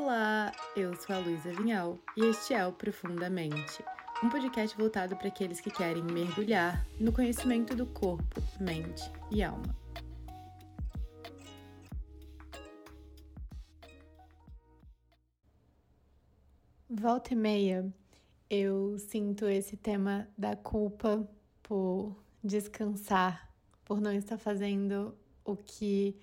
Olá, eu sou a Luísa Vinhal e este é o Profundamente, um podcast voltado para aqueles que querem mergulhar no conhecimento do corpo, mente e alma. Volta e meia, eu sinto esse tema da culpa por descansar, por não estar fazendo o que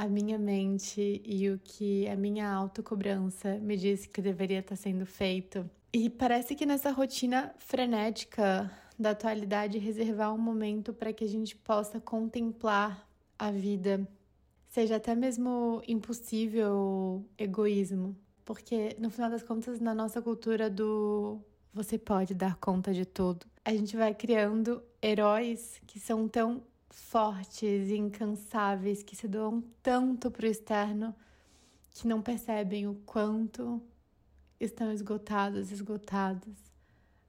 a minha mente e o que a minha autocobrança me disse que deveria estar sendo feito. E parece que nessa rotina frenética da atualidade, reservar um momento para que a gente possa contemplar a vida seja até mesmo impossível egoísmo. Porque no final das contas, na nossa cultura do você pode dar conta de tudo, a gente vai criando heróis que são tão fortes e incansáveis que se doam tanto para o externo que não percebem o quanto estão esgotados, esgotados,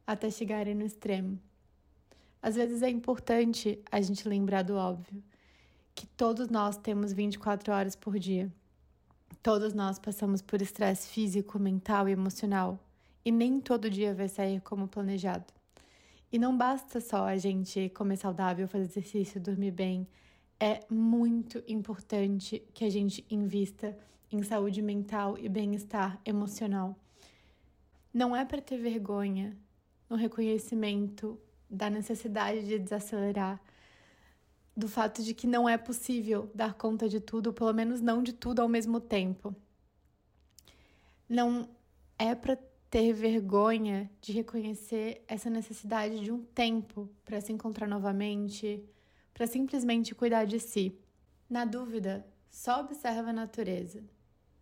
até chegarem no extremo. Às vezes é importante a gente lembrar do óbvio, que todos nós temos 24 horas por dia. Todos nós passamos por estresse físico, mental e emocional, e nem todo dia vai sair como planejado. E não basta só a gente comer saudável, fazer exercício, dormir bem. É muito importante que a gente invista em saúde mental e bem-estar emocional. Não é para ter vergonha no reconhecimento da necessidade de desacelerar, do fato de que não é possível dar conta de tudo, pelo menos não de tudo ao mesmo tempo. Não é para ter vergonha de reconhecer essa necessidade de um tempo para se encontrar novamente, para simplesmente cuidar de si. Na dúvida, só observa a natureza.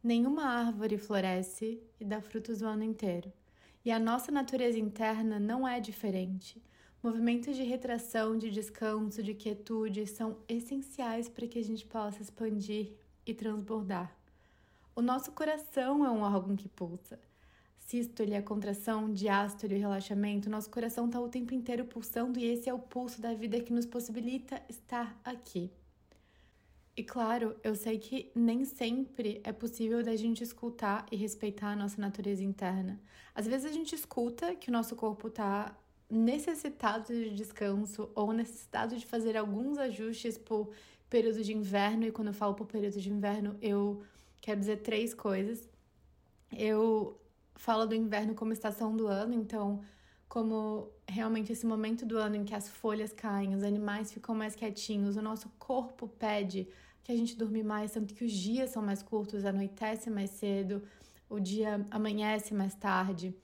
Nenhuma árvore floresce e dá frutos o ano inteiro. E a nossa natureza interna não é diferente. Movimentos de retração, de descanso, de quietude são essenciais para que a gente possa expandir e transbordar. O nosso coração é um órgão que pulsa sístole, a contração, diástole, o relaxamento, nosso coração está o tempo inteiro pulsando e esse é o pulso da vida que nos possibilita estar aqui. E claro, eu sei que nem sempre é possível da gente escutar e respeitar a nossa natureza interna. Às vezes a gente escuta que o nosso corpo está necessitado de descanso ou necessitado de fazer alguns ajustes por período de inverno, e quando eu falo por período de inverno, eu quero dizer três coisas. Eu fala do inverno como estação do ano, então, como realmente esse momento do ano em que as folhas caem, os animais ficam mais quietinhos, o nosso corpo pede que a gente dorme mais, tanto que os dias são mais curtos, anoitece mais cedo, o dia amanhece mais tarde.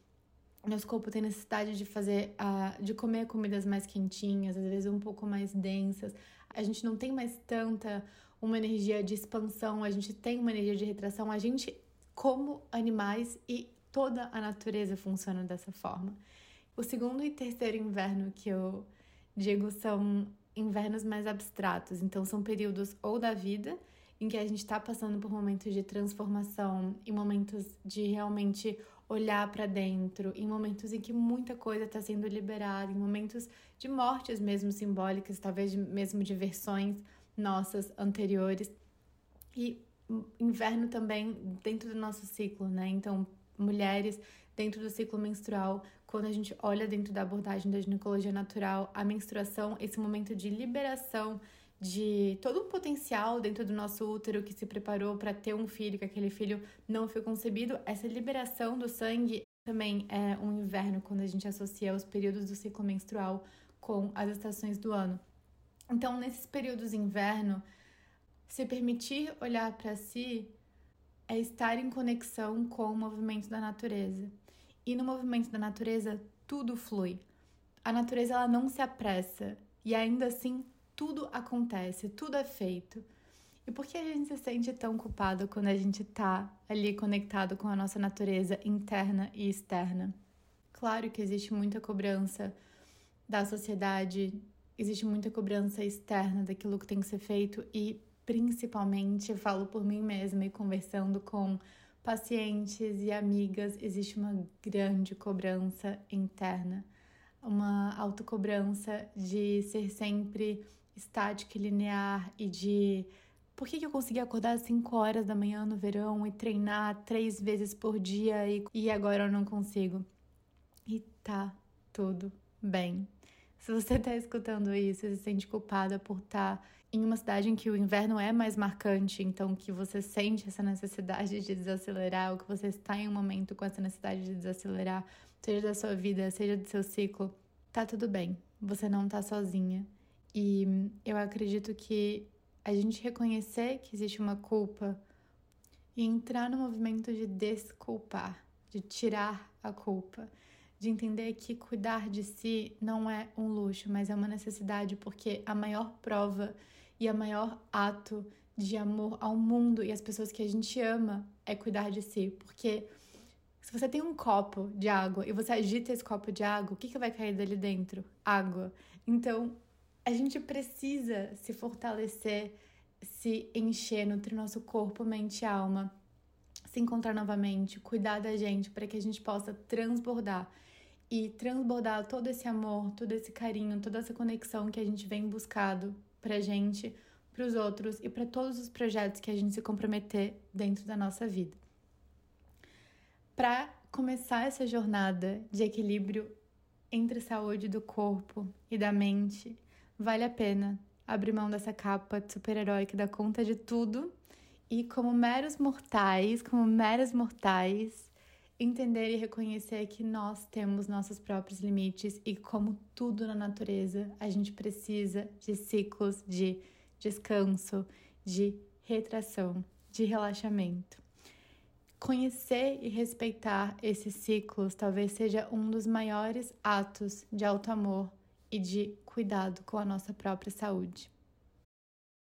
Nosso corpo tem necessidade de fazer, uh, de comer comidas mais quentinhas, às vezes um pouco mais densas. A gente não tem mais tanta uma energia de expansão, a gente tem uma energia de retração. A gente, como animais e toda a natureza funciona dessa forma. O segundo e terceiro inverno que eu digo são invernos mais abstratos, então são períodos ou da vida em que a gente está passando por momentos de transformação, em momentos de realmente olhar para dentro, em momentos em que muita coisa está sendo liberada, em momentos de mortes mesmo simbólicas, talvez mesmo de versões nossas anteriores. E inverno também dentro do nosso ciclo, né? Então, mulheres dentro do ciclo menstrual, quando a gente olha dentro da abordagem da ginecologia natural, a menstruação, esse momento de liberação de todo o potencial dentro do nosso útero que se preparou para ter um filho, que aquele filho não foi concebido, essa liberação do sangue também é um inverno quando a gente associa os períodos do ciclo menstrual com as estações do ano. Então, nesses períodos de inverno, se permitir olhar para si é estar em conexão com o movimento da natureza. E no movimento da natureza, tudo flui. A natureza ela não se apressa e ainda assim tudo acontece, tudo é feito. E por que a gente se sente tão culpado quando a gente está ali conectado com a nossa natureza interna e externa? Claro que existe muita cobrança da sociedade, existe muita cobrança externa daquilo que tem que ser feito e principalmente falo por mim mesma e conversando com pacientes e amigas, existe uma grande cobrança interna, uma autocobrança de ser sempre estática e linear e de Por que, eu consegui acordar às 5 horas da manhã no verão e treinar três vezes por dia e, e agora eu não consigo? E tá tudo bem. Se você tá escutando isso e se sente culpada por estar tá em uma cidade em que o inverno é mais marcante, então que você sente essa necessidade de desacelerar, ou que você está em um momento com essa necessidade de desacelerar, seja da sua vida, seja do seu ciclo, tá tudo bem. Você não tá sozinha. E eu acredito que a gente reconhecer que existe uma culpa e entrar no movimento de desculpar, de tirar a culpa, de entender que cuidar de si não é um luxo, mas é uma necessidade, porque a maior prova e a maior ato de amor ao mundo e às pessoas que a gente ama é cuidar de si, porque se você tem um copo de água e você agita esse copo de água, o que, que vai cair dali dentro? Água. Então, a gente precisa se fortalecer, se encher, nutrir nosso corpo, mente e alma, se encontrar novamente, cuidar da gente para que a gente possa transbordar e transbordar todo esse amor, todo esse carinho, toda essa conexão que a gente vem buscado pra gente, para os outros e para todos os projetos que a gente se comprometer dentro da nossa vida. Para começar essa jornada de equilíbrio entre saúde do corpo e da mente, vale a pena abrir mão dessa capa de super-herói que dá conta de tudo e, como meros mortais, como meros mortais, entender e reconhecer que nós temos nossos próprios limites e, como tudo na natureza, a gente precisa de ciclos de descanso, de retração, de relaxamento. Conhecer e respeitar esses ciclos talvez seja um dos maiores atos de alto amor e de cuidado com a nossa própria saúde.